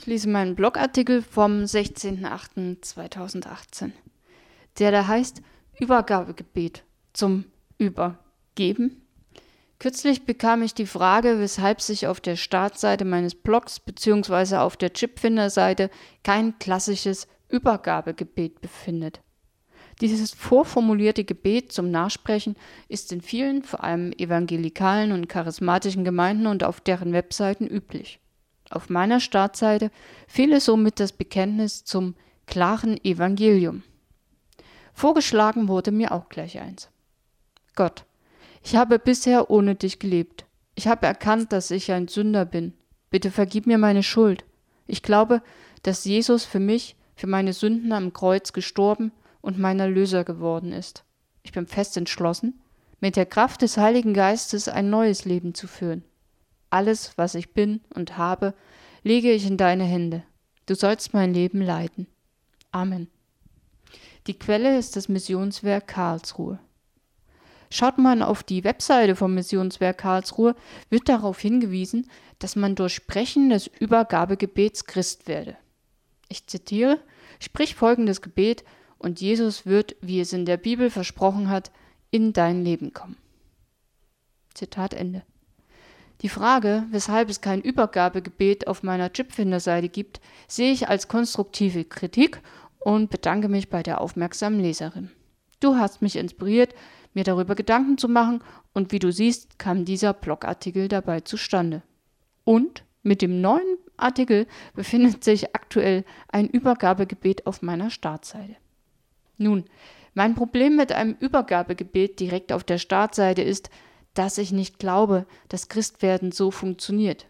Ich lese meinen Blogartikel vom 16.08.2018, der da heißt Übergabegebet zum Übergeben. Kürzlich bekam ich die Frage, weshalb sich auf der Startseite meines Blogs bzw. auf der Chipfinder-Seite kein klassisches Übergabegebet befindet. Dieses vorformulierte Gebet zum Nachsprechen ist in vielen, vor allem evangelikalen und charismatischen Gemeinden und auf deren Webseiten üblich. Auf meiner Startseite fehle somit das Bekenntnis zum klaren Evangelium. Vorgeschlagen wurde mir auch gleich eins. Gott, ich habe bisher ohne dich gelebt. Ich habe erkannt, dass ich ein Sünder bin. Bitte vergib mir meine Schuld. Ich glaube, dass Jesus für mich, für meine Sünden am Kreuz gestorben und mein Erlöser geworden ist. Ich bin fest entschlossen, mit der Kraft des Heiligen Geistes ein neues Leben zu führen. Alles, was ich bin und habe, lege ich in deine Hände. Du sollst mein Leben leiten. Amen. Die Quelle ist das Missionswerk Karlsruhe. Schaut man auf die Webseite vom Missionswerk Karlsruhe, wird darauf hingewiesen, dass man durch Sprechen des Übergabegebets Christ werde. Ich zitiere, sprich folgendes Gebet und Jesus wird, wie es in der Bibel versprochen hat, in dein Leben kommen. Zitat Ende. Die Frage, weshalb es kein Übergabegebet auf meiner Chipfinder-Seite gibt, sehe ich als konstruktive Kritik und bedanke mich bei der aufmerksamen Leserin. Du hast mich inspiriert, mir darüber Gedanken zu machen und wie du siehst, kam dieser Blogartikel dabei zustande. Und mit dem neuen Artikel befindet sich aktuell ein Übergabegebet auf meiner Startseite. Nun, mein Problem mit einem Übergabegebet direkt auf der Startseite ist, dass ich nicht glaube, dass Christwerden so funktioniert.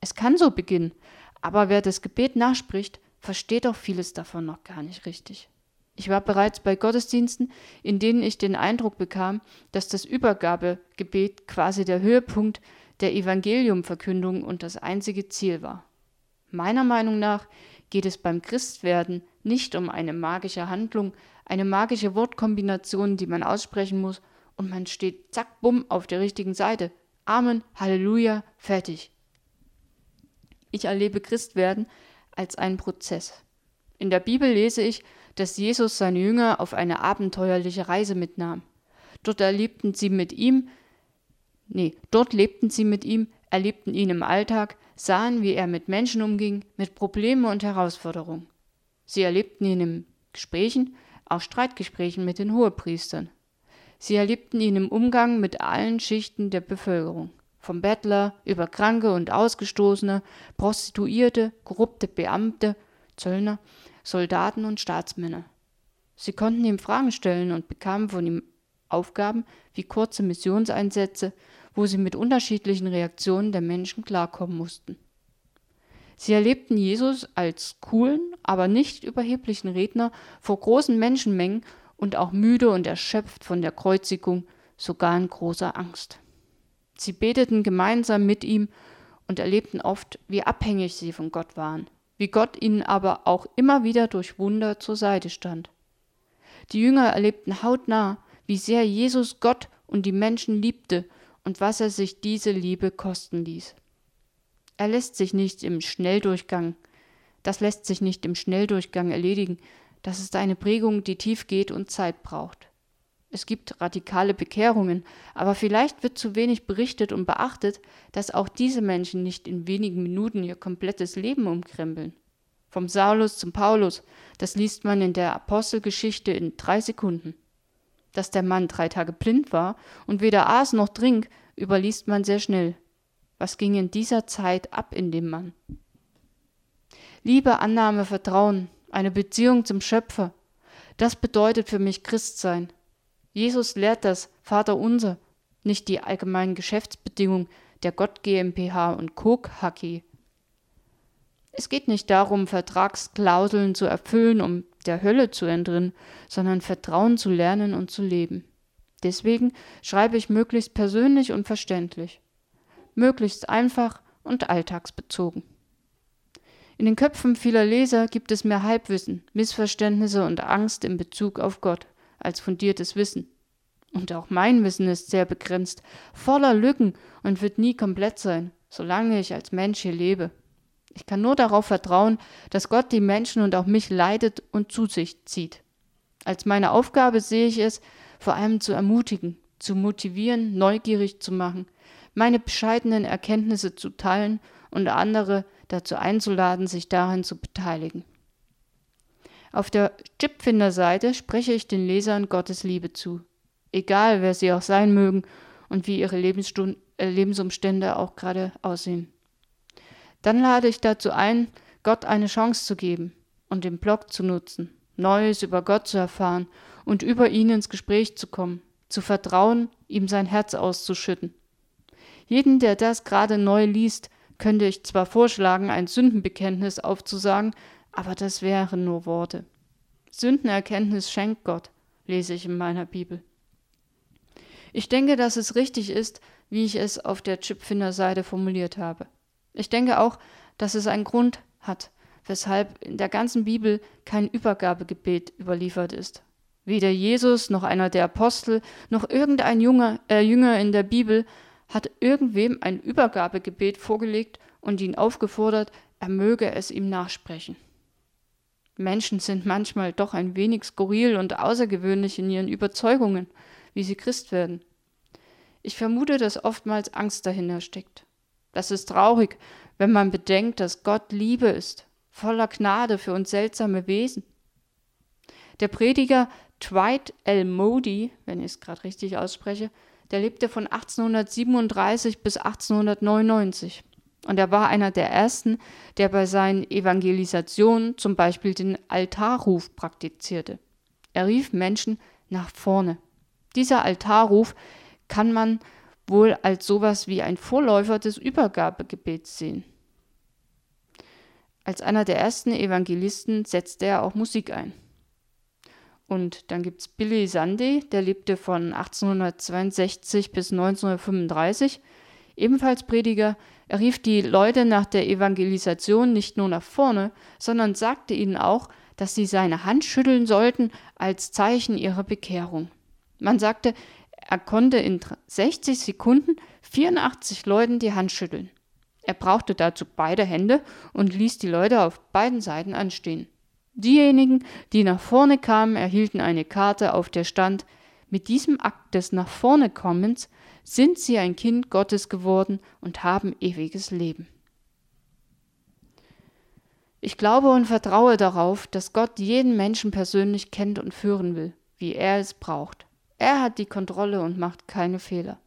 Es kann so beginnen, aber wer das Gebet nachspricht, versteht auch vieles davon noch gar nicht richtig. Ich war bereits bei Gottesdiensten, in denen ich den Eindruck bekam, dass das Übergabegebet quasi der Höhepunkt der Evangeliumverkündung und das einzige Ziel war. Meiner Meinung nach geht es beim Christwerden nicht um eine magische Handlung, eine magische Wortkombination, die man aussprechen muss, und man steht zack, bumm auf der richtigen Seite. Amen, Halleluja, fertig. Ich erlebe Christwerden als einen Prozess. In der Bibel lese ich, dass Jesus seine Jünger auf eine abenteuerliche Reise mitnahm. Dort erlebten sie mit ihm, nee, dort lebten sie mit ihm, erlebten ihn im Alltag, sahen, wie er mit Menschen umging, mit Problemen und Herausforderungen. Sie erlebten ihn in Gesprächen, auch Streitgesprächen mit den Hohepriestern. Sie erlebten ihn im Umgang mit allen Schichten der Bevölkerung, vom Bettler über Kranke und Ausgestoßene, Prostituierte, korrupte Beamte, Zöllner, Soldaten und Staatsmänner. Sie konnten ihm Fragen stellen und bekamen von ihm Aufgaben wie kurze Missionseinsätze, wo sie mit unterschiedlichen Reaktionen der Menschen klarkommen mussten. Sie erlebten Jesus als coolen, aber nicht überheblichen Redner vor großen Menschenmengen und auch müde und erschöpft von der Kreuzigung, sogar in großer Angst. Sie beteten gemeinsam mit ihm und erlebten oft, wie abhängig sie von Gott waren, wie Gott ihnen aber auch immer wieder durch Wunder zur Seite stand. Die Jünger erlebten hautnah, wie sehr Jesus Gott und die Menschen liebte und was er sich diese Liebe kosten ließ. Er lässt sich nicht im Schnelldurchgang, das lässt sich nicht im Schnelldurchgang erledigen, das ist eine Prägung, die tief geht und Zeit braucht. Es gibt radikale Bekehrungen, aber vielleicht wird zu wenig berichtet und beachtet, dass auch diese Menschen nicht in wenigen Minuten ihr komplettes Leben umkrempeln. Vom Saulus zum Paulus, das liest man in der Apostelgeschichte in drei Sekunden. Dass der Mann drei Tage blind war und weder aß noch trink, überliest man sehr schnell. Was ging in dieser Zeit ab in dem Mann? Liebe, Annahme, Vertrauen, eine Beziehung zum Schöpfer. Das bedeutet für mich Christsein. Jesus lehrt das Vater unser, nicht die allgemeinen Geschäftsbedingungen der Gott GmbH und Cook HG. Es geht nicht darum, Vertragsklauseln zu erfüllen, um der Hölle zu entrinnen, sondern Vertrauen zu lernen und zu leben. Deswegen schreibe ich möglichst persönlich und verständlich, möglichst einfach und alltagsbezogen. In den Köpfen vieler Leser gibt es mehr Halbwissen, Missverständnisse und Angst in Bezug auf Gott als fundiertes Wissen. Und auch mein Wissen ist sehr begrenzt, voller Lücken und wird nie komplett sein, solange ich als Mensch hier lebe. Ich kann nur darauf vertrauen, dass Gott die Menschen und auch mich leitet und zu sich zieht. Als meine Aufgabe sehe ich es, vor allem zu ermutigen, zu motivieren, neugierig zu machen, meine bescheidenen Erkenntnisse zu teilen und andere dazu einzuladen, sich daran zu beteiligen. Auf der Chipfinder-Seite spreche ich den Lesern Gottes Liebe zu, egal wer sie auch sein mögen und wie ihre äh, Lebensumstände auch gerade aussehen. Dann lade ich dazu ein, Gott eine Chance zu geben und den Blog zu nutzen, Neues über Gott zu erfahren und über ihn ins Gespräch zu kommen, zu vertrauen, ihm sein Herz auszuschütten. Jeden, der das gerade neu liest, könnte ich zwar vorschlagen, ein Sündenbekenntnis aufzusagen, aber das wären nur Worte. Sündenerkenntnis schenkt Gott, lese ich in meiner Bibel. Ich denke, dass es richtig ist, wie ich es auf der Chipfinder-Seite formuliert habe. Ich denke auch, dass es einen Grund hat, weshalb in der ganzen Bibel kein Übergabegebet überliefert ist. Weder Jesus noch einer der Apostel noch irgendein Jünger, äh, Jünger in der Bibel hat irgendwem ein Übergabegebet vorgelegt und ihn aufgefordert, er möge es ihm nachsprechen. Menschen sind manchmal doch ein wenig skurril und außergewöhnlich in ihren Überzeugungen, wie sie Christ werden. Ich vermute, dass oftmals Angst dahinter steckt. Das ist traurig, wenn man bedenkt, dass Gott Liebe ist, voller Gnade für uns seltsame Wesen. Der Prediger Dwight L. Moody, wenn ich es gerade richtig ausspreche, der lebte von 1837 bis 1899. Und er war einer der ersten, der bei seinen Evangelisationen zum Beispiel den Altarruf praktizierte. Er rief Menschen nach vorne. Dieser Altarruf kann man wohl als sowas wie ein Vorläufer des Übergabegebets sehen. Als einer der ersten Evangelisten setzte er auch Musik ein. Und dann gibt es Billy Sunday, der lebte von 1862 bis 1935, ebenfalls Prediger. Er rief die Leute nach der Evangelisation nicht nur nach vorne, sondern sagte ihnen auch, dass sie seine Hand schütteln sollten als Zeichen ihrer Bekehrung. Man sagte, er konnte in 60 Sekunden 84 Leuten die Hand schütteln. Er brauchte dazu beide Hände und ließ die Leute auf beiden Seiten anstehen. Diejenigen, die nach vorne kamen, erhielten eine Karte, auf der stand Mit diesem Akt des nach vorne Kommens sind sie ein Kind Gottes geworden und haben ewiges Leben. Ich glaube und vertraue darauf, dass Gott jeden Menschen persönlich kennt und führen will, wie er es braucht. Er hat die Kontrolle und macht keine Fehler.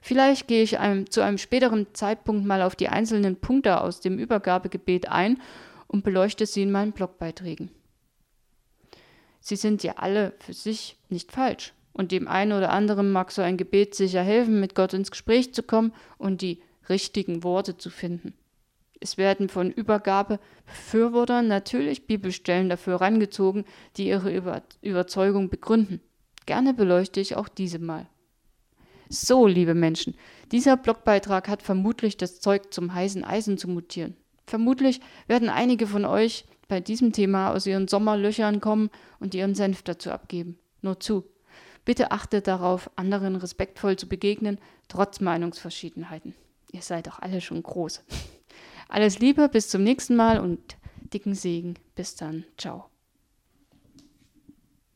Vielleicht gehe ich einem, zu einem späteren Zeitpunkt mal auf die einzelnen Punkte aus dem Übergabegebet ein und beleuchte sie in meinen Blogbeiträgen. Sie sind ja alle für sich nicht falsch. Und dem einen oder anderen mag so ein Gebet sicher helfen, mit Gott ins Gespräch zu kommen und die richtigen Worte zu finden. Es werden von Übergabebefürwortern natürlich Bibelstellen dafür herangezogen, die ihre Über Überzeugung begründen. Gerne beleuchte ich auch diese mal. So, liebe Menschen, dieser Blogbeitrag hat vermutlich das Zeug zum heißen Eisen zu mutieren. Vermutlich werden einige von euch bei diesem Thema aus ihren Sommerlöchern kommen und ihren Senf dazu abgeben. Nur zu. Bitte achtet darauf, anderen respektvoll zu begegnen, trotz Meinungsverschiedenheiten. Ihr seid doch alle schon groß. Alles Liebe, bis zum nächsten Mal und dicken Segen. Bis dann. Ciao.